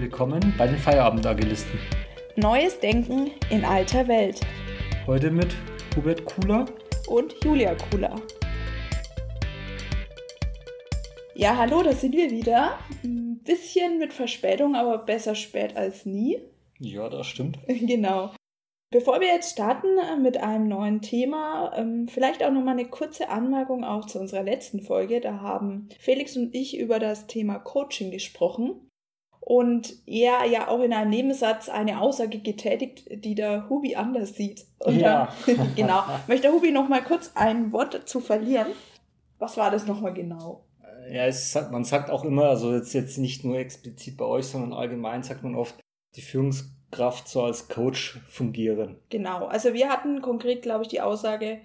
Willkommen bei den Feierabendagilisten. Neues Denken in alter Welt. Heute mit Hubert Kuhler und Julia Kuhler. Ja, hallo, da sind wir wieder. Ein bisschen mit Verspätung, aber besser spät als nie. Ja, das stimmt. genau. Bevor wir jetzt starten äh, mit einem neuen Thema, ähm, vielleicht auch nochmal eine kurze Anmerkung auch zu unserer letzten Folge. Da haben Felix und ich über das Thema Coaching gesprochen und er ja auch in einem Nebensatz eine Aussage getätigt, die der Hubi anders sieht. Und ja. Dann, genau. Möchte der Hubi nochmal kurz ein Wort dazu verlieren? Was war das nochmal genau? Ja, es, man sagt auch immer, also jetzt, jetzt nicht nur explizit bei euch, sondern allgemein sagt man oft, die Führungs Kraft so als Coach fungieren. Genau, also wir hatten konkret, glaube ich, die Aussage,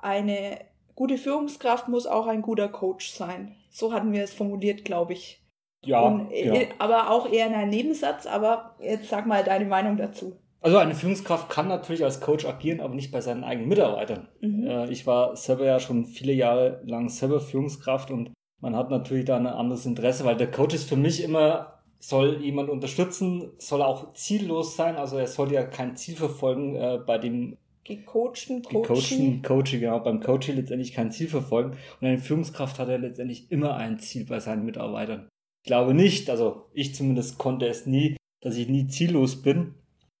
eine gute Führungskraft muss auch ein guter Coach sein. So hatten wir es formuliert, glaube ich. Ja, Und, ja. Äh, aber auch eher in einem Nebensatz, aber jetzt sag mal deine Meinung dazu. Also eine Führungskraft kann natürlich als Coach agieren, aber nicht bei seinen eigenen Mitarbeitern. Mhm. Äh, ich war selber ja schon viele Jahre lang selber Führungskraft und man hat natürlich da ein anderes Interesse, weil der Coach ist für mich immer soll jemand unterstützen, soll auch ziellos sein, also er soll ja kein Ziel verfolgen äh, bei dem gecoachten Coaching. Gecoachten Coaching, genau, beim Coaching letztendlich kein Ziel verfolgen. Und eine Führungskraft hat ja letztendlich immer ein Ziel bei seinen Mitarbeitern. Ich glaube nicht, also ich zumindest konnte es nie, dass ich nie ziellos bin,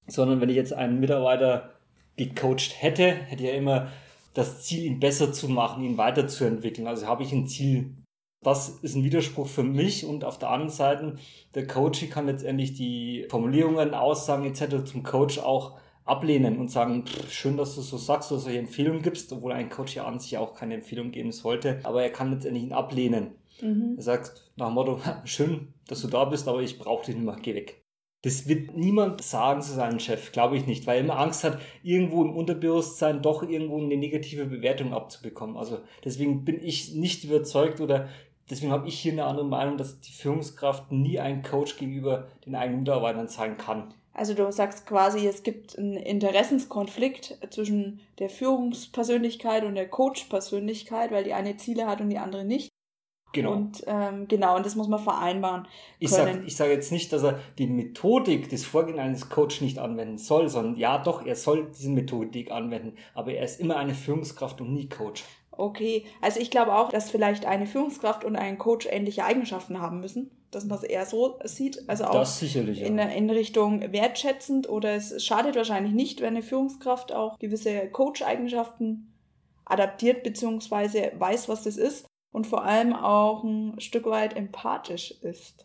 sondern wenn ich jetzt einen Mitarbeiter gecoacht hätte, hätte ich ja immer das Ziel, ihn besser zu machen, ihn weiterzuentwickeln. Also habe ich ein Ziel das ist ein Widerspruch für mich und auf der anderen Seite, der Coach kann letztendlich die Formulierungen, Aussagen etc. zum Coach auch ablehnen und sagen, schön, dass du so sagst oder solche Empfehlungen gibst, obwohl ein Coach ja an sich auch keine Empfehlung geben sollte, aber er kann letztendlich ihn ablehnen. Mhm. Er sagt nach dem Motto, schön, dass du da bist, aber ich brauche dich nicht mehr, geh weg. Das wird niemand sagen zu seinem Chef, glaube ich nicht, weil er immer Angst hat, irgendwo im Unterbewusstsein doch irgendwo eine negative Bewertung abzubekommen. Also deswegen bin ich nicht überzeugt oder deswegen habe ich hier eine andere Meinung, dass die Führungskraft nie ein Coach gegenüber den eigenen Mitarbeitern sein kann. Also du sagst quasi, es gibt einen Interessenskonflikt zwischen der Führungspersönlichkeit und der Coach-Persönlichkeit, weil die eine Ziele hat und die andere nicht. Genau. Und ähm, genau, und das muss man vereinbaren. Ich sage sag jetzt nicht, dass er die Methodik des Vorgehens eines Coaches nicht anwenden soll, sondern ja doch, er soll diese Methodik anwenden, aber er ist immer eine Führungskraft und nie Coach. Okay, also ich glaube auch, dass vielleicht eine Führungskraft und ein Coach ähnliche Eigenschaften haben müssen, dass man es eher so sieht. Also auch in, ja. in Richtung wertschätzend oder es schadet wahrscheinlich nicht, wenn eine Führungskraft auch gewisse Coach-Eigenschaften adaptiert bzw. weiß, was das ist und vor allem auch ein Stück weit empathisch ist.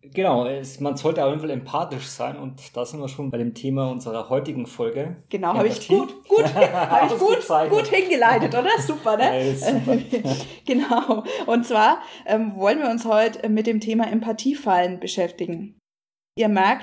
Genau, es, man sollte auf jeden Fall empathisch sein und da sind wir schon bei dem Thema unserer heutigen Folge. Genau, habe ich gut, gut, habe ich gut, gut hingeleitet, oder? Super, ne? Ja, super. genau. Und zwar ähm, wollen wir uns heute mit dem Thema Empathiefallen beschäftigen. Ihr merkt,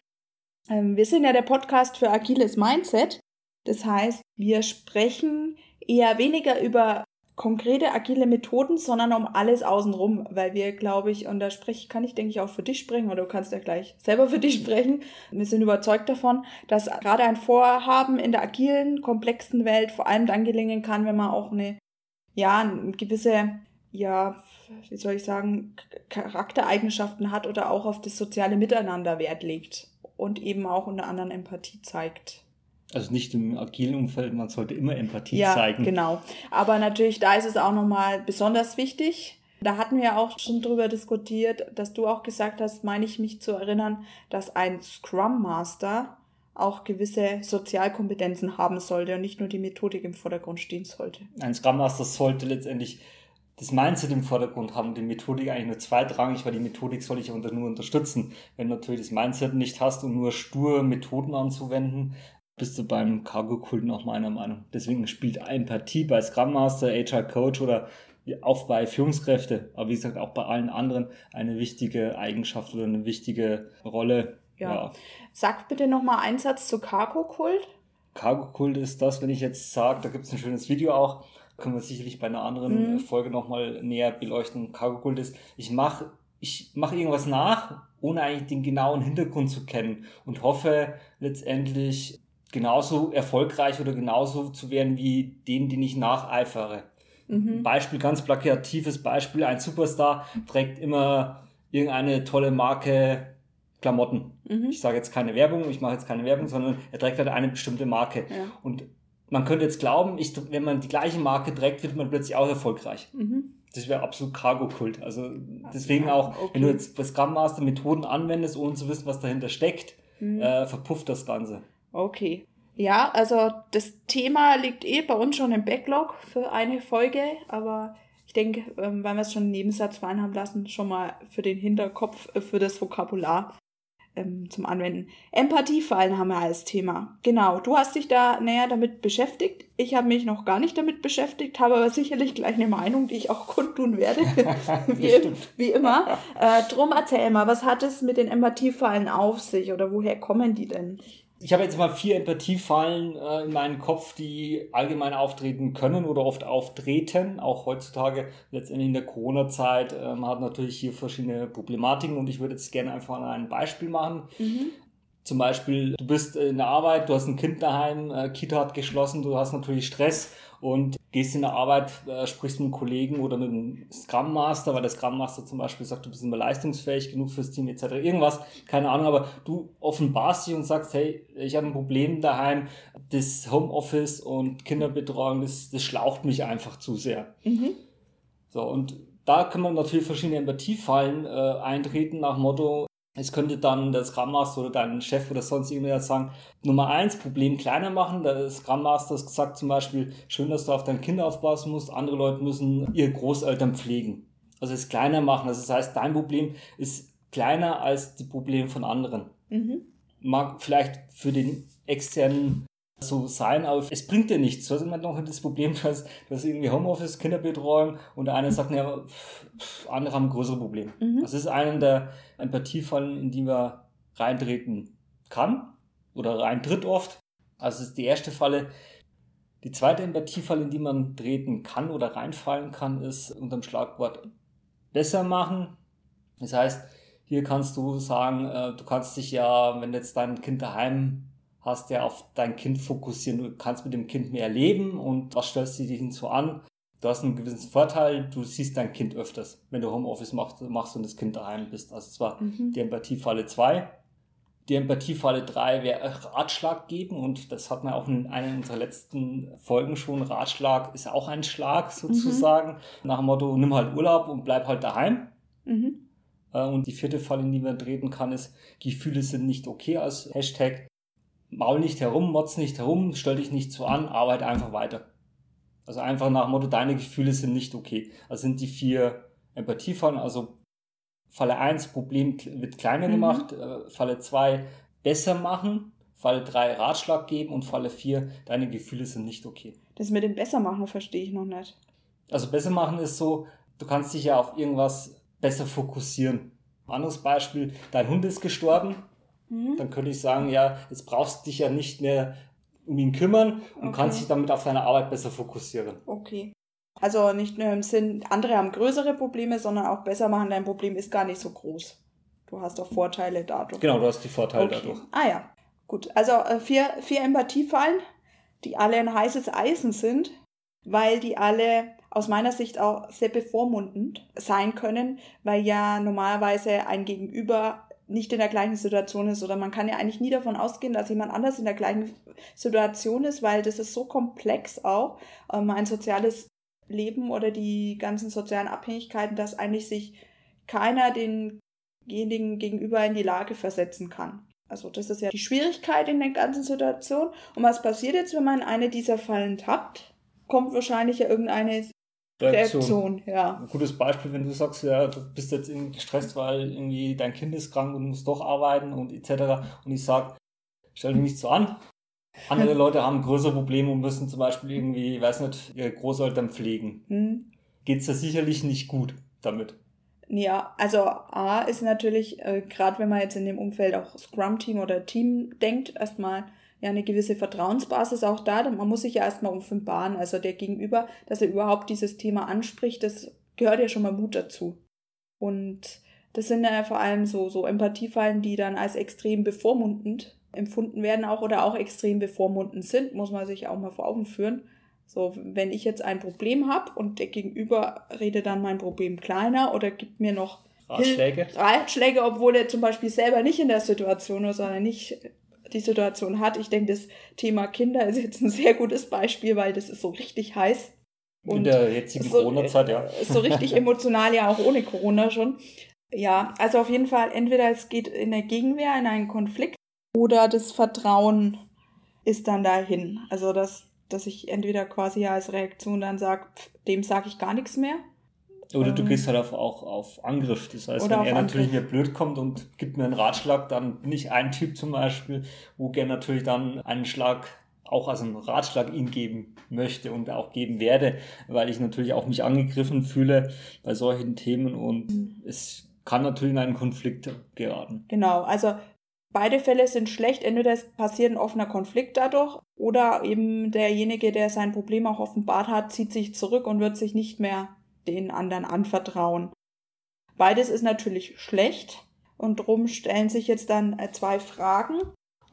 ähm, wir sind ja der Podcast für agiles Mindset. Das heißt, wir sprechen eher weniger über konkrete agile Methoden, sondern um alles außenrum, weil wir, glaube ich, und da spreche, kann ich, denke ich, auch für dich sprechen, oder du kannst ja gleich selber für dich sprechen. Wir sind überzeugt davon, dass gerade ein Vorhaben in der agilen, komplexen Welt vor allem dann gelingen kann, wenn man auch eine, ja, eine gewisse, ja, wie soll ich sagen, Charaktereigenschaften hat oder auch auf das soziale Miteinander Wert legt und eben auch unter anderem Empathie zeigt. Also nicht im agilen Umfeld, man sollte immer Empathie ja, zeigen. Genau. Aber natürlich, da ist es auch nochmal besonders wichtig. Da hatten wir auch schon drüber diskutiert, dass du auch gesagt hast, meine ich mich zu erinnern, dass ein Scrum Master auch gewisse Sozialkompetenzen haben sollte und nicht nur die Methodik im Vordergrund stehen sollte. Ein Scrum Master sollte letztendlich das Mindset im Vordergrund haben, die Methodik eigentlich nur zweitrangig, weil die Methodik soll ich nur unterstützen. Wenn du natürlich das Mindset nicht hast und nur stur Methoden anzuwenden, bist du beim Cargo-Kult noch meiner Meinung. Deswegen spielt Empathie bei Scrum Master, HR Coach oder auch bei Führungskräfte, aber wie gesagt auch bei allen anderen eine wichtige Eigenschaft oder eine wichtige Rolle. Ja. ja. Sag bitte nochmal einen Satz zu Cargo-Kult. Cargo-Kult ist das, wenn ich jetzt sage, da gibt es ein schönes Video auch, können wir sicherlich bei einer anderen mhm. Folge nochmal näher beleuchten. Cargo-Kult ist, ich mache ich mache irgendwas nach, ohne eigentlich den genauen Hintergrund zu kennen und hoffe letztendlich genauso erfolgreich oder genauso zu werden wie den, den ich nacheifere. Mhm. Beispiel, ganz plakatives Beispiel, ein Superstar trägt immer irgendeine tolle Marke, Klamotten. Mhm. Ich sage jetzt keine Werbung, ich mache jetzt keine Werbung, sondern er trägt halt eine bestimmte Marke. Ja. Und man könnte jetzt glauben, ich, wenn man die gleiche Marke trägt, wird man plötzlich auch erfolgreich. Mhm. Das wäre absolut Cargo-Kult. Also deswegen auch, okay. wenn du jetzt bei Scrum Master Methoden anwendest, ohne zu wissen, was dahinter steckt, mhm. äh, verpufft das Ganze. Okay. Ja, also das Thema liegt eh bei uns schon im Backlog für eine Folge, aber ich denke, ähm, weil wir es schon einen Nebensatz fallen haben lassen, schon mal für den Hinterkopf, äh, für das Vokabular ähm, zum Anwenden. Empathiefallen haben wir als Thema. Genau, du hast dich da näher damit beschäftigt. Ich habe mich noch gar nicht damit beschäftigt, habe aber sicherlich gleich eine Meinung, die ich auch kundtun werde. wie, wie, immer. Äh, drum erzähl mal, was hat es mit den Empathiefallen auf sich oder woher kommen die denn? Ich habe jetzt mal vier Empathiefallen äh, in meinen Kopf, die allgemein auftreten können oder oft auftreten. Auch heutzutage, letztendlich in der Corona-Zeit, äh, man hat natürlich hier verschiedene Problematiken und ich würde jetzt gerne einfach ein Beispiel machen. Mhm. Zum Beispiel, du bist in der Arbeit, du hast ein Kind daheim, äh, Kita hat geschlossen, du hast natürlich Stress und gehst in der Arbeit, äh, sprichst mit einem Kollegen oder mit einem Scrum Master, weil der Scrum Master zum Beispiel sagt, du bist immer leistungsfähig genug fürs Team etc. Irgendwas, keine Ahnung, aber du offenbarst dich und sagst, hey, ich habe ein Problem daheim, das Homeoffice und Kinderbetreuung, das, das schlaucht mich einfach zu sehr. Mhm. So, und da kann man natürlich verschiedene Empathiefallen äh, eintreten nach Motto, es könnte dann der Scrum Master oder dein Chef oder sonst irgendwer sagen, Nummer eins, Problem kleiner machen. Der Scrum Master sagt zum Beispiel, schön, dass du auf dein Kind aufpassen musst. Andere Leute müssen ihre Großeltern pflegen. Also es kleiner machen. Also das heißt, dein Problem ist kleiner als die Probleme von anderen. Mhm. Mag vielleicht für den externen so sein, aber es bringt dir nichts. Du hast immer noch das Problem, dass, dass irgendwie Homeoffice, Kinderbetreuung und der eine sagt, ja, pff, andere haben größere Probleme. Mhm. Das ist einer der Empathiefallen, in die man reintreten kann oder reintritt oft. Also das ist die erste Falle. Die zweite Empathiefalle, in die man treten kann oder reinfallen kann, ist unter dem Schlagwort besser machen. Das heißt, hier kannst du sagen, äh, du kannst dich ja, wenn jetzt dein Kind daheim hast ja auf dein Kind fokussieren. Du kannst mit dem Kind mehr leben und was stellst du dich hinzu an? Du hast einen gewissen Vorteil, du siehst dein Kind öfters, wenn du Homeoffice machst, machst und das Kind daheim bist. Also es war mhm. die Empathiefalle 2. Die Empathiefalle 3 wäre Ratschlag geben und das hat man auch in einer unserer letzten Folgen schon. Ratschlag ist auch ein Schlag sozusagen. Mhm. Nach dem Motto, nimm halt Urlaub und bleib halt daheim. Mhm. Äh, und die vierte Falle, in die man treten kann, ist, Gefühle sind nicht okay als Hashtag maul nicht herum, motz nicht herum, stell dich nicht so an, arbeite einfach weiter. Also einfach nach dem Motto, deine Gefühle sind nicht okay. Also sind die vier Empathiefallen, also Falle 1, Problem wird kleiner mhm. gemacht, äh, Falle 2, besser machen, Falle 3, Ratschlag geben und Falle 4, deine Gefühle sind nicht okay. Das mit dem besser machen verstehe ich noch nicht. Also besser machen ist so, du kannst dich ja auf irgendwas besser fokussieren. Anderes Beispiel, dein Hund ist gestorben, Mhm. Dann könnte ich sagen, ja, jetzt brauchst du dich ja nicht mehr um ihn kümmern und okay. kannst dich damit auf deine Arbeit besser fokussieren. Okay. Also nicht nur im Sinn, andere haben größere Probleme, sondern auch besser machen, dein Problem ist gar nicht so groß. Du hast auch Vorteile dadurch. Genau, du hast die Vorteile okay. dadurch. Ah ja, gut. Also äh, vier, vier Empathiefallen, die alle ein heißes Eisen sind, weil die alle aus meiner Sicht auch sehr bevormundend sein können, weil ja normalerweise ein Gegenüber nicht in der gleichen Situation ist oder man kann ja eigentlich nie davon ausgehen, dass jemand anders in der gleichen Situation ist, weil das ist so komplex auch, ähm, ein soziales Leben oder die ganzen sozialen Abhängigkeiten, dass eigentlich sich keiner denjenigen gegenüber in die Lage versetzen kann. Also das ist ja die Schwierigkeit in der ganzen Situation. Und was passiert jetzt, wenn man eine dieser Fallen tappt? Kommt wahrscheinlich ja irgendeine Reaktion. Reaktion. ja. Ein gutes Beispiel, wenn du sagst, ja, du bist jetzt irgendwie gestresst, weil irgendwie dein Kind ist krank und musst doch arbeiten und etc. Und ich sag, stell dich nicht so an. Andere Leute haben größere Probleme und müssen zum Beispiel irgendwie, weiß nicht, ihre Großeltern pflegen. Hm. Geht's da sicherlich nicht gut damit. Ja, also A ist natürlich, äh, gerade wenn man jetzt in dem Umfeld auch Scrum-Team oder Team denkt, erstmal ja eine gewisse Vertrauensbasis auch da. Man muss sich ja erstmal offenbaren, also der Gegenüber, dass er überhaupt dieses Thema anspricht, das gehört ja schon mal Mut dazu. Und das sind ja vor allem so, so Empathiefallen, die dann als extrem bevormundend empfunden werden auch oder auch extrem bevormundend sind, muss man sich auch mal vor Augen führen. So, wenn ich jetzt ein Problem habe und der Gegenüber redet dann mein Problem kleiner oder gibt mir noch Ratschläge. Ratschläge, obwohl er zum Beispiel selber nicht in der Situation ist, sondern nicht die Situation hat. Ich denke, das Thema Kinder ist jetzt ein sehr gutes Beispiel, weil das ist so richtig heiß. Und in der jetzigen so, Corona-Zeit, ja. Ist so richtig emotional, ja, auch ohne Corona schon. Ja, also auf jeden Fall, entweder es geht in der Gegenwehr, in einen Konflikt, oder das Vertrauen ist dann dahin. Also, dass, dass ich entweder quasi als Reaktion dann sage, dem sage ich gar nichts mehr, oder du ähm. gehst halt auf, auch auf Angriff. Das heißt, wenn er natürlich mir blöd kommt und gibt mir einen Ratschlag, dann bin ich ein Typ zum Beispiel, wo gerne natürlich dann einen Schlag auch als einen Ratschlag ihm geben möchte und auch geben werde, weil ich natürlich auch mich angegriffen fühle bei solchen Themen und mhm. es kann natürlich in einen Konflikt geraten. Genau, also beide Fälle sind schlecht. Entweder es passiert ein offener Konflikt dadurch oder eben derjenige, der sein Problem auch offenbart hat, zieht sich zurück und wird sich nicht mehr den anderen anvertrauen. Beides ist natürlich schlecht und drum stellen sich jetzt dann äh, zwei Fragen.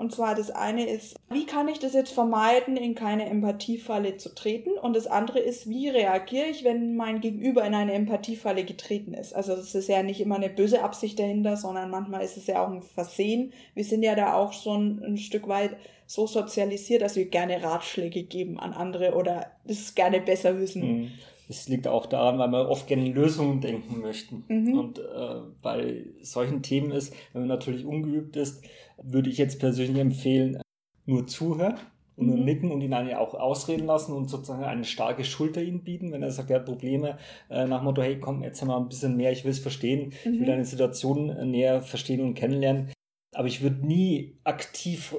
Und zwar das eine ist, wie kann ich das jetzt vermeiden, in keine Empathiefalle zu treten? Und das andere ist, wie reagiere ich, wenn mein Gegenüber in eine Empathiefalle getreten ist? Also das ist ja nicht immer eine böse Absicht dahinter, sondern manchmal ist es ja auch ein Versehen. Wir sind ja da auch schon ein Stück weit so sozialisiert, dass wir gerne Ratschläge geben an andere oder das gerne besser wissen. Mhm. Das liegt auch daran, weil wir oft gerne Lösungen denken möchten. Mhm. Und äh, bei solchen Themen ist, wenn man natürlich ungeübt ist, würde ich jetzt persönlich empfehlen, nur zuhören und nur mhm. nicken und ihn dann auch ausreden lassen und sozusagen eine starke Schulter ihm bieten, wenn er sagt, er hat Probleme, äh, nach Motto, hey, komm, erzähl mal ein bisschen mehr, ich will es verstehen, mhm. ich will mhm. deine Situation äh, näher verstehen und kennenlernen. Aber ich würde nie aktiv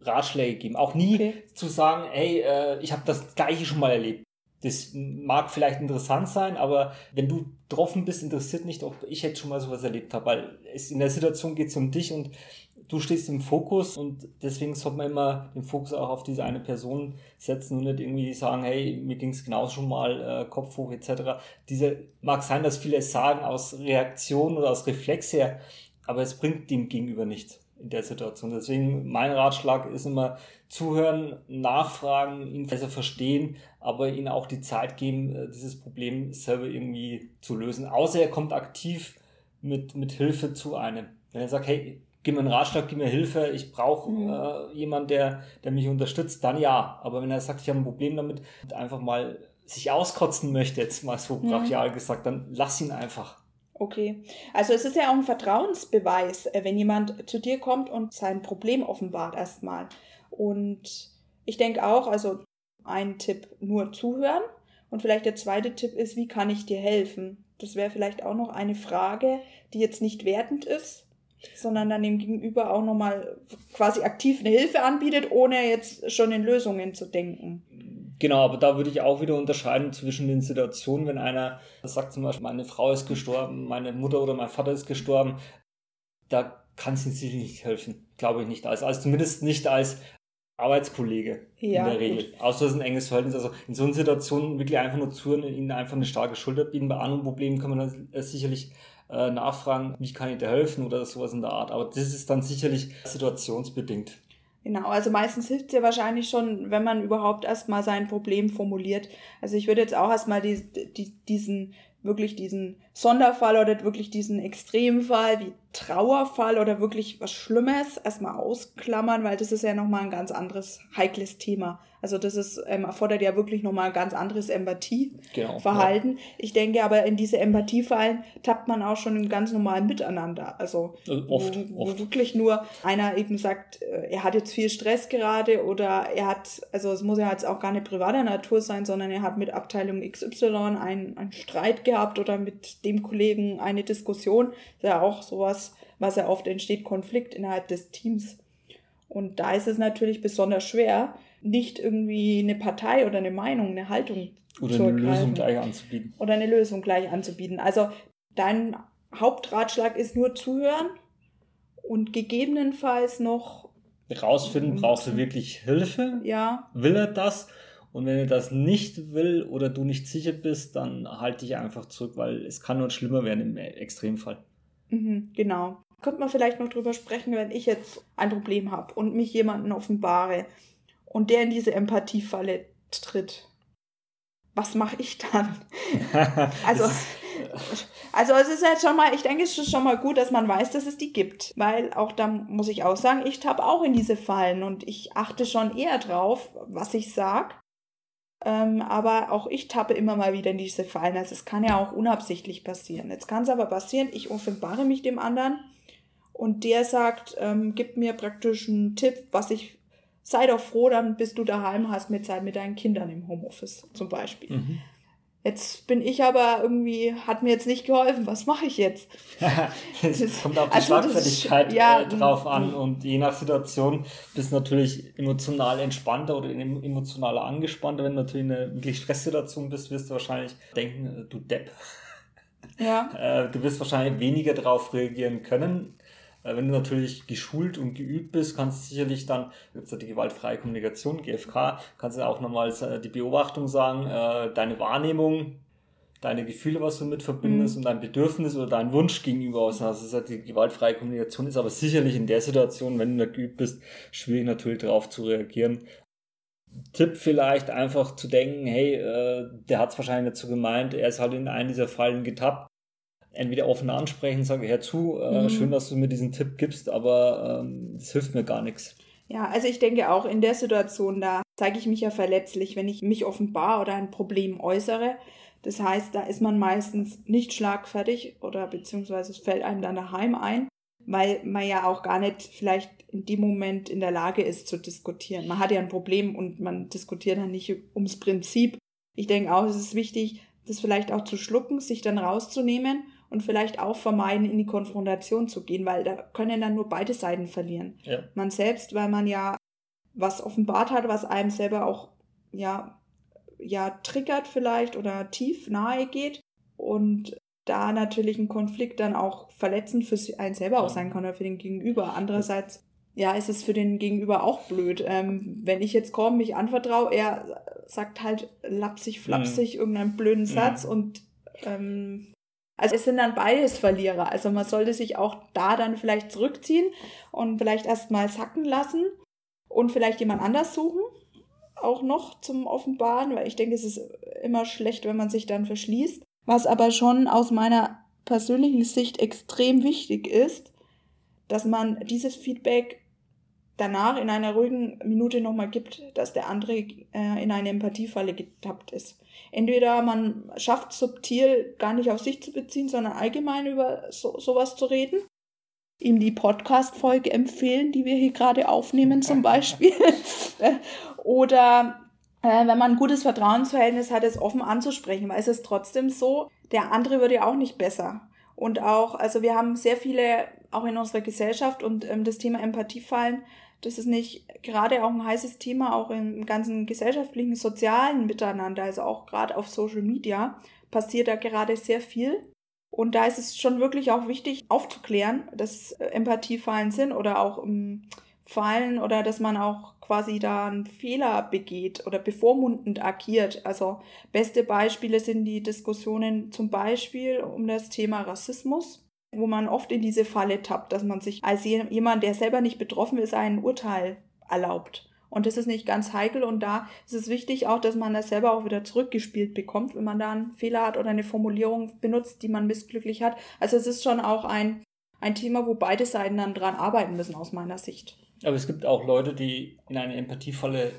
Ratschläge geben, auch nie okay. zu sagen, hey, äh, ich habe das Gleiche schon mal erlebt. Das mag vielleicht interessant sein, aber wenn du betroffen bist, interessiert nicht, ob ich jetzt schon mal sowas erlebt habe, weil es in der Situation geht es um dich und du stehst im Fokus und deswegen sollte man immer den Fokus auch auf diese eine Person setzen und nicht irgendwie sagen, hey, mir ging es genauso schon mal, äh, Kopf hoch etc. Diese mag sein, dass viele es sagen aus Reaktion oder aus Reflex her, aber es bringt dem Gegenüber nichts in der Situation. Deswegen mein Ratschlag ist immer zuhören, nachfragen, ihn besser verstehen, aber ihm auch die Zeit geben, äh, dieses Problem selber irgendwie zu lösen. Außer er kommt aktiv mit, mit Hilfe zu einem. Wenn er sagt, hey, gib mir einen Ratschlag, gib mir Hilfe, ich brauche mhm. äh, jemanden, der, der mich unterstützt, dann ja. Aber wenn er sagt, ich habe ein Problem damit und einfach mal sich auskotzen möchte, jetzt mal so brachial mhm. gesagt, dann lass ihn einfach. Okay. Also es ist ja auch ein Vertrauensbeweis, äh, wenn jemand zu dir kommt und sein Problem offenbart erstmal. Und ich denke auch, also ein Tipp nur zuhören. Und vielleicht der zweite Tipp ist, wie kann ich dir helfen? Das wäre vielleicht auch noch eine Frage, die jetzt nicht wertend ist, sondern dann dem Gegenüber auch nochmal quasi aktiv eine Hilfe anbietet, ohne jetzt schon in Lösungen zu denken. Genau, aber da würde ich auch wieder unterscheiden zwischen den Situationen, wenn einer sagt zum Beispiel, meine Frau ist gestorben, meine Mutter oder mein Vater ist gestorben, da kann sie sich nicht helfen, glaube ich nicht. Als, also zumindest nicht als Arbeitskollege ja, in der Regel. Gut. Außer es ist ein enges Verhältnis. Also in so einer Situation wirklich einfach nur zuhören, ihnen einfach eine starke Schulter bieten. Bei anderen Problemen kann man dann sicherlich äh, nachfragen, wie kann ich dir helfen oder sowas in der Art. Aber das ist dann sicherlich situationsbedingt. Genau, also meistens hilft es ja wahrscheinlich schon, wenn man überhaupt erstmal sein Problem formuliert. Also ich würde jetzt auch erstmal die, die, diesen, wirklich diesen Sonderfall oder wirklich diesen Extremfall wie Trauerfall oder wirklich was Schlimmes erstmal ausklammern, weil das ist ja nochmal ein ganz anderes heikles Thema. Also das ist, ähm, erfordert ja wirklich nochmal ein ganz anderes Empathieverhalten. Genau, ja. Ich denke aber, in diese Empathiefallen tappt man auch schon im ganz normalen Miteinander. Also, also oft, wo, wo oft. wirklich nur einer eben sagt, äh, er hat jetzt viel Stress gerade oder er hat, also es muss ja jetzt auch gar nicht privater Natur sein, sondern er hat mit Abteilung XY einen, einen Streit gehabt oder mit dem Kollegen eine Diskussion. Das ist ja auch sowas, was ja oft entsteht, Konflikt innerhalb des Teams. Und da ist es natürlich besonders schwer, nicht irgendwie eine Partei oder eine Meinung, eine Haltung oder zu eine Lösung gleich anzubieten. Oder eine Lösung gleich anzubieten. Also dein Hauptratschlag ist nur zuhören und gegebenenfalls noch rausfinden, brauchst du wirklich Hilfe? Ja. Will er das? Und wenn er das nicht will oder du nicht sicher bist, dann halte dich einfach zurück, weil es kann nur schlimmer werden im Extremfall. Mhm, genau. Könnte man vielleicht noch drüber sprechen, wenn ich jetzt ein Problem habe und mich jemanden offenbare und der in diese Empathiefalle tritt, was mache ich dann? also, Also es ist jetzt schon mal, ich denke, es ist schon mal gut, dass man weiß, dass es die gibt. Weil auch da muss ich auch sagen, ich tappe auch in diese Fallen und ich achte schon eher drauf, was ich sage. Ähm, aber auch ich tappe immer mal wieder in diese Fallen. Also es kann ja auch unabsichtlich passieren. Jetzt kann es aber passieren, ich offenbare mich dem anderen und der sagt, ähm, gib mir praktisch einen Tipp, was ich, sei doch froh, dann bist du daheim, hast mit Zeit mit deinen Kindern im Homeoffice zum Beispiel. Mhm. Jetzt bin ich aber irgendwie, hat mir jetzt nicht geholfen. Was mache ich jetzt? Es kommt auf die also Schlagfertigkeit ja, äh, drauf an und je nach Situation bist du natürlich emotional entspannter oder emotional angespannter. Wenn du natürlich in einer wirklich Stresssituation bist, wirst du wahrscheinlich denken, äh, du Depp. Ja. Äh, du wirst wahrscheinlich weniger darauf reagieren können. Wenn du natürlich geschult und geübt bist, kannst du sicherlich dann, jetzt die gewaltfreie Kommunikation, GFK, kannst du auch nochmal äh, die Beobachtung sagen, äh, deine Wahrnehmung, deine Gefühle, was du mit verbindest mhm. und dein Bedürfnis oder dein Wunsch gegenüber aus. Also die gewaltfreie Kommunikation ist aber sicherlich in der Situation, wenn du da geübt bist, schwierig natürlich darauf zu reagieren. Tipp vielleicht einfach zu denken, hey, äh, der hat es wahrscheinlich nicht so gemeint, er ist halt in einen dieser Fallen getappt entweder offen ansprechen, sage, hör zu, äh, mhm. schön, dass du mir diesen Tipp gibst, aber ähm, das hilft mir gar nichts. Ja, also ich denke auch in der Situation, da zeige ich mich ja verletzlich, wenn ich mich offenbar oder ein Problem äußere. Das heißt, da ist man meistens nicht schlagfertig oder beziehungsweise es fällt einem dann daheim ein, weil man ja auch gar nicht vielleicht in dem Moment in der Lage ist zu diskutieren. Man hat ja ein Problem und man diskutiert dann nicht ums Prinzip. Ich denke auch, es ist wichtig, das vielleicht auch zu schlucken, sich dann rauszunehmen und vielleicht auch vermeiden, in die Konfrontation zu gehen, weil da können dann nur beide Seiten verlieren. Ja. Man selbst, weil man ja was offenbart hat, was einem selber auch ja, ja triggert vielleicht oder tief nahe geht und da natürlich ein Konflikt dann auch verletzend für einen selber auch sein kann oder für den Gegenüber. Andererseits, ja, ist es für den Gegenüber auch blöd. Ähm, wenn ich jetzt komme, mich anvertraue, er sagt halt lapsig, flapsig mhm. irgendeinen blöden Satz mhm. und ähm, also es sind dann beides Verlierer. Also man sollte sich auch da dann vielleicht zurückziehen und vielleicht erstmal sacken lassen und vielleicht jemand anders suchen, auch noch zum Offenbaren, weil ich denke, es ist immer schlecht, wenn man sich dann verschließt. Was aber schon aus meiner persönlichen Sicht extrem wichtig ist, dass man dieses Feedback danach in einer ruhigen Minute nochmal gibt, dass der andere äh, in eine Empathiefalle getappt ist. Entweder man schafft subtil gar nicht auf sich zu beziehen, sondern allgemein über so, sowas zu reden. Ihm die Podcast-Folge empfehlen, die wir hier gerade aufnehmen zum Beispiel. Oder äh, wenn man ein gutes Vertrauensverhältnis hat, es offen anzusprechen, weil es ist trotzdem so, der andere wird ja auch nicht besser. Und auch, also wir haben sehr viele, auch in unserer Gesellschaft und ähm, das Thema Empathiefallen das ist nicht gerade auch ein heißes Thema, auch im ganzen gesellschaftlichen, sozialen Miteinander, also auch gerade auf Social Media, passiert da gerade sehr viel. Und da ist es schon wirklich auch wichtig aufzuklären, dass Empathiefallen sind oder auch um, ähm, Fallen oder dass man auch quasi da einen Fehler begeht oder bevormundend agiert. Also beste Beispiele sind die Diskussionen zum Beispiel um das Thema Rassismus wo man oft in diese Falle tappt, dass man sich als jemand, der selber nicht betroffen ist, ein Urteil erlaubt. Und das ist nicht ganz heikel und da ist es wichtig auch, dass man das selber auch wieder zurückgespielt bekommt, wenn man da einen Fehler hat oder eine Formulierung benutzt, die man missglücklich hat. Also es ist schon auch ein, ein Thema, wo beide Seiten dann dran arbeiten müssen aus meiner Sicht. Aber es gibt auch Leute, die in eine Empathiefalle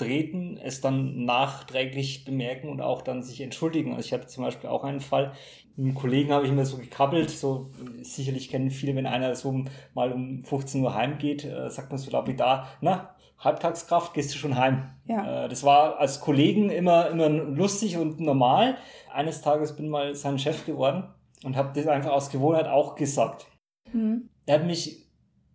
treten, es dann nachträglich bemerken und auch dann sich entschuldigen. Also ich hatte zum Beispiel auch einen Fall, mit einem Kollegen habe ich mir so gekabbelt, so sicherlich kennen viele, wenn einer so mal um 15 Uhr heimgeht, äh, sagt man so lapidar, na, Halbtagskraft, gehst du schon heim. Ja. Äh, das war als Kollegen immer, immer lustig und normal. Eines Tages bin mal sein Chef geworden und habe das einfach aus Gewohnheit auch gesagt. Mhm. Er hat mich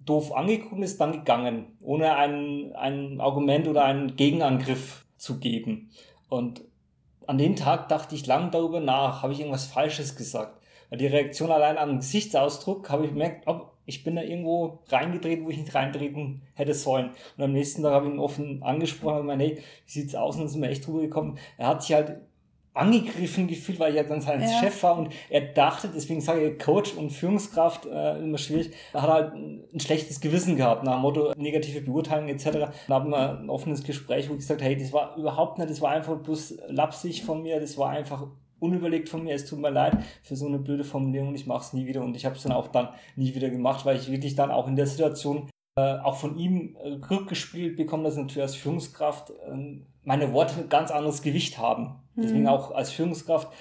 doof angeguckt und ist dann gegangen, ohne ein, ein Argument oder einen Gegenangriff zu geben. Und an dem Tag dachte ich lang darüber nach, habe ich irgendwas Falsches gesagt. Weil die Reaktion allein am Gesichtsausdruck habe ich gemerkt, ob ich bin da irgendwo reingetreten, wo ich nicht reintreten hätte sollen. Und am nächsten Tag habe ich ihn offen angesprochen und gemeint, hey, wie sieht's aus? Und dann sind wir echt drüber gekommen. Er hat sich halt angegriffen gefühlt, weil ich ja dann sein ja. Chef war und er dachte, deswegen sage ich Coach und Führungskraft äh, immer schwierig, er hat halt ein schlechtes Gewissen gehabt, nach dem Motto negative Beurteilung etc. Da haben wir ein offenes Gespräch, wo ich gesagt hey, das war überhaupt nicht, das war einfach bloß lapsig von mir, das war einfach unüberlegt von mir, es tut mir leid für so eine blöde Formulierung, ich mache es nie wieder und ich habe es dann auch dann nie wieder gemacht, weil ich wirklich dann auch in der Situation äh, auch von ihm äh, rückgespielt bekomme, dass natürlich als Führungskraft äh, meine Worte ein ganz anderes Gewicht haben. Mhm. Deswegen auch als Führungskraft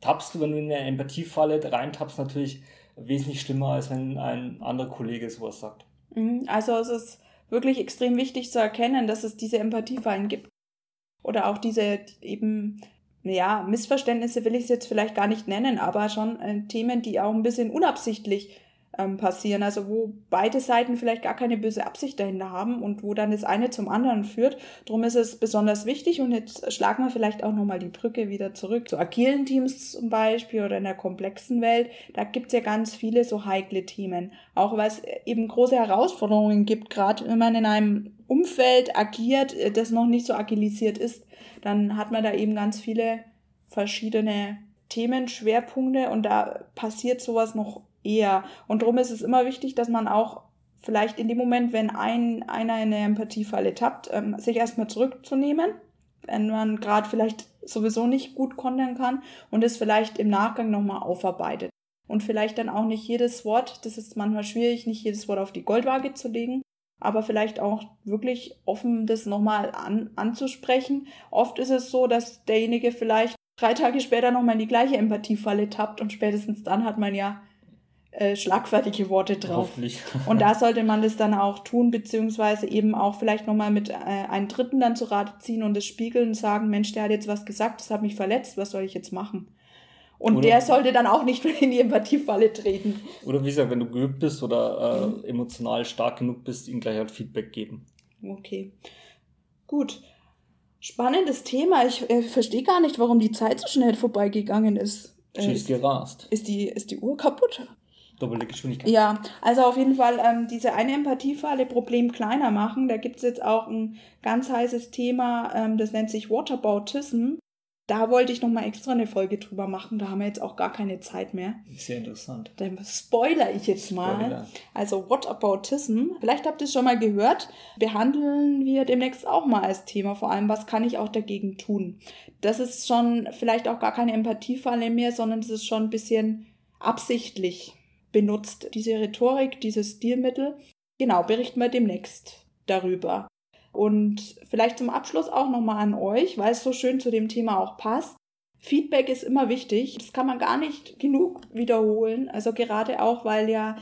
tappst du, wenn du in eine Empathiefalle reintappst, natürlich wesentlich schlimmer, als wenn ein anderer Kollege sowas sagt. Mhm. Also es ist wirklich extrem wichtig zu erkennen, dass es diese Empathiefallen gibt. Oder auch diese eben, ja, Missverständnisse will ich es jetzt vielleicht gar nicht nennen, aber schon äh, Themen, die auch ein bisschen unabsichtlich ähm, passieren. Also wo beide Seiten vielleicht gar keine böse Absicht dahinter haben und wo dann das eine zum anderen führt. Darum ist es besonders wichtig und jetzt schlagen wir vielleicht auch nochmal die Brücke wieder zurück zu agilen Teams zum Beispiel oder in der komplexen Welt. Da gibt es ja ganz viele so heikle Themen. Auch weil es eben große Herausforderungen gibt, gerade wenn man in einem Umfeld agiert, äh, das noch nicht so agilisiert ist, dann hat man da eben ganz viele verschiedene Themenschwerpunkte und da passiert sowas noch eher. Und darum ist es immer wichtig, dass man auch vielleicht in dem Moment, wenn ein, einer in eine Empathiefalle tappt, ähm, sich erstmal zurückzunehmen, wenn man gerade vielleicht sowieso nicht gut kontern kann und es vielleicht im Nachgang nochmal aufarbeitet. Und vielleicht dann auch nicht jedes Wort, das ist manchmal schwierig, nicht jedes Wort auf die Goldwaage zu legen, aber vielleicht auch wirklich offen das nochmal an, anzusprechen. Oft ist es so, dass derjenige vielleicht drei Tage später nochmal in die gleiche Empathiefalle tappt und spätestens dann hat man ja äh, schlagfertige Worte drauf. Hoffentlich. Und da sollte man das dann auch tun, beziehungsweise eben auch vielleicht nochmal mit äh, einem Dritten dann zu Rate ziehen und das spiegeln und sagen, Mensch, der hat jetzt was gesagt, das hat mich verletzt, was soll ich jetzt machen? Und oder, der sollte dann auch nicht in die Empathiefalle treten. Oder wie gesagt, wenn du geübt bist oder äh, emotional stark genug bist, ihm gleich halt Feedback geben. Okay. Gut. Spannendes Thema. Ich äh, verstehe gar nicht, warum die Zeit so schnell vorbeigegangen ist. Sie ist gerast. Ist die, ist die Uhr kaputt? Doppelte Geschwindigkeit. Ja, also auf jeden Fall ähm, diese eine Empathiefalle Problem kleiner machen. Da gibt es jetzt auch ein ganz heißes Thema, ähm, das nennt sich Waterbautism. Da wollte ich nochmal extra eine Folge drüber machen. Da haben wir jetzt auch gar keine Zeit mehr. Sehr interessant. Da spoiler ich jetzt mal. Spoiler. Also Whataboutism. Vielleicht habt ihr es schon mal gehört. Behandeln wir demnächst auch mal als Thema. Vor allem, was kann ich auch dagegen tun? Das ist schon vielleicht auch gar keine Empathiefalle mehr, sondern es ist schon ein bisschen absichtlich benutzt diese Rhetorik, dieses Stilmittel. Genau, berichten wir demnächst darüber. Und vielleicht zum Abschluss auch nochmal an euch, weil es so schön zu dem Thema auch passt. Feedback ist immer wichtig. Das kann man gar nicht genug wiederholen. Also gerade auch, weil ja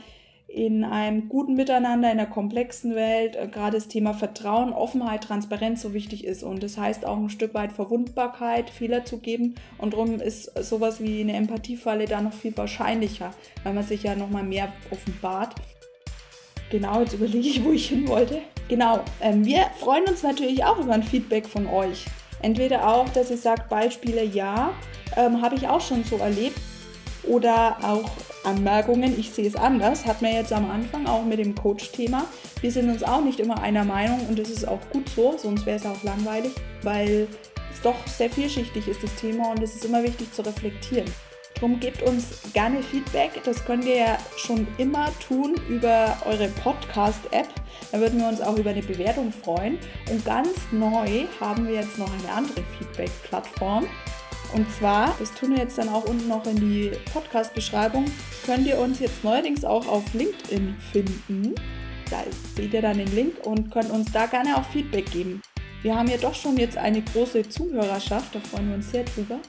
in einem guten Miteinander, in einer komplexen Welt, äh, gerade das Thema Vertrauen, Offenheit, Transparenz so wichtig ist. Und das heißt auch ein Stück weit Verwundbarkeit, Fehler zu geben. Und darum ist sowas wie eine Empathiefalle da noch viel wahrscheinlicher, weil man sich ja nochmal mehr offenbart. Genau, jetzt überlege ich, wo ich hin wollte. Genau, ähm, wir freuen uns natürlich auch über ein Feedback von euch. Entweder auch, dass ihr sagt, Beispiele ja, ähm, habe ich auch schon so erlebt oder auch Anmerkungen, ich sehe es anders, hat man jetzt am Anfang auch mit dem Coach-Thema. Wir sind uns auch nicht immer einer Meinung und das ist auch gut so, sonst wäre es auch langweilig, weil es doch sehr vielschichtig ist, das Thema und es ist immer wichtig zu reflektieren. Darum gebt uns gerne Feedback. Das könnt ihr ja schon immer tun über eure Podcast-App. Da würden wir uns auch über eine Bewertung freuen. Und ganz neu haben wir jetzt noch eine andere Feedback-Plattform. Und zwar, das tun wir jetzt dann auch unten noch in die Podcast-Beschreibung, könnt ihr uns jetzt neuerdings auch auf LinkedIn finden. Da seht ihr dann den Link und könnt uns da gerne auch Feedback geben. Wir haben ja doch schon jetzt eine große Zuhörerschaft, da freuen wir uns sehr drüber.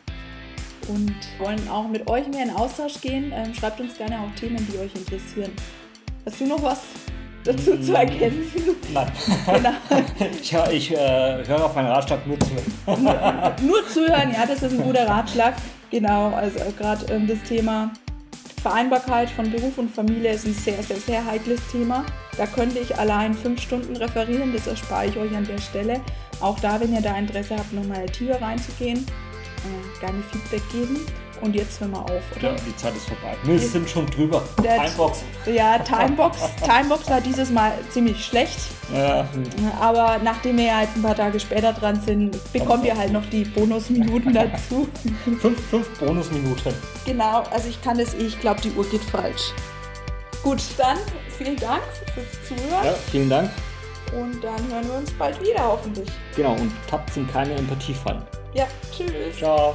Und wollen auch mit euch mehr in Austausch gehen. Ähm, schreibt uns gerne auch Themen, die euch interessieren. Hast du noch was dazu zu ergänzen? Nein. Genau. ich, ich äh, höre auf meinen Ratschlag nur zuhören. nur, nur zuhören, ja, das ist ein guter Ratschlag. Genau, also gerade ähm, das Thema Vereinbarkeit von Beruf und Familie ist ein sehr, sehr, sehr heikles Thema. Da könnte ich allein fünf Stunden referieren, das erspare ich euch an der Stelle. Auch da, wenn ihr da Interesse habt, nochmal tiefer reinzugehen, äh, gerne Feedback geben. Und jetzt hören wir auf, oder? Ja, die Zeit ist vorbei. Wir sind schon drüber. Der Timebox. Ja, Timebox. Timebox war dieses Mal ziemlich schlecht. Ja. Aber nachdem wir ja jetzt ein paar Tage später dran sind, bekommt ihr halt noch die Bonusminuten dazu. fünf, fünf Bonusminuten. Genau, also ich kann das eh, ich glaube, die Uhr geht falsch. Gut, dann vielen Dank fürs Zuhören. Ja, vielen Dank. Und dann hören wir uns bald wieder, hoffentlich. Genau, und tappt in keine Empathie fallen. Ja, tschüss. Ciao.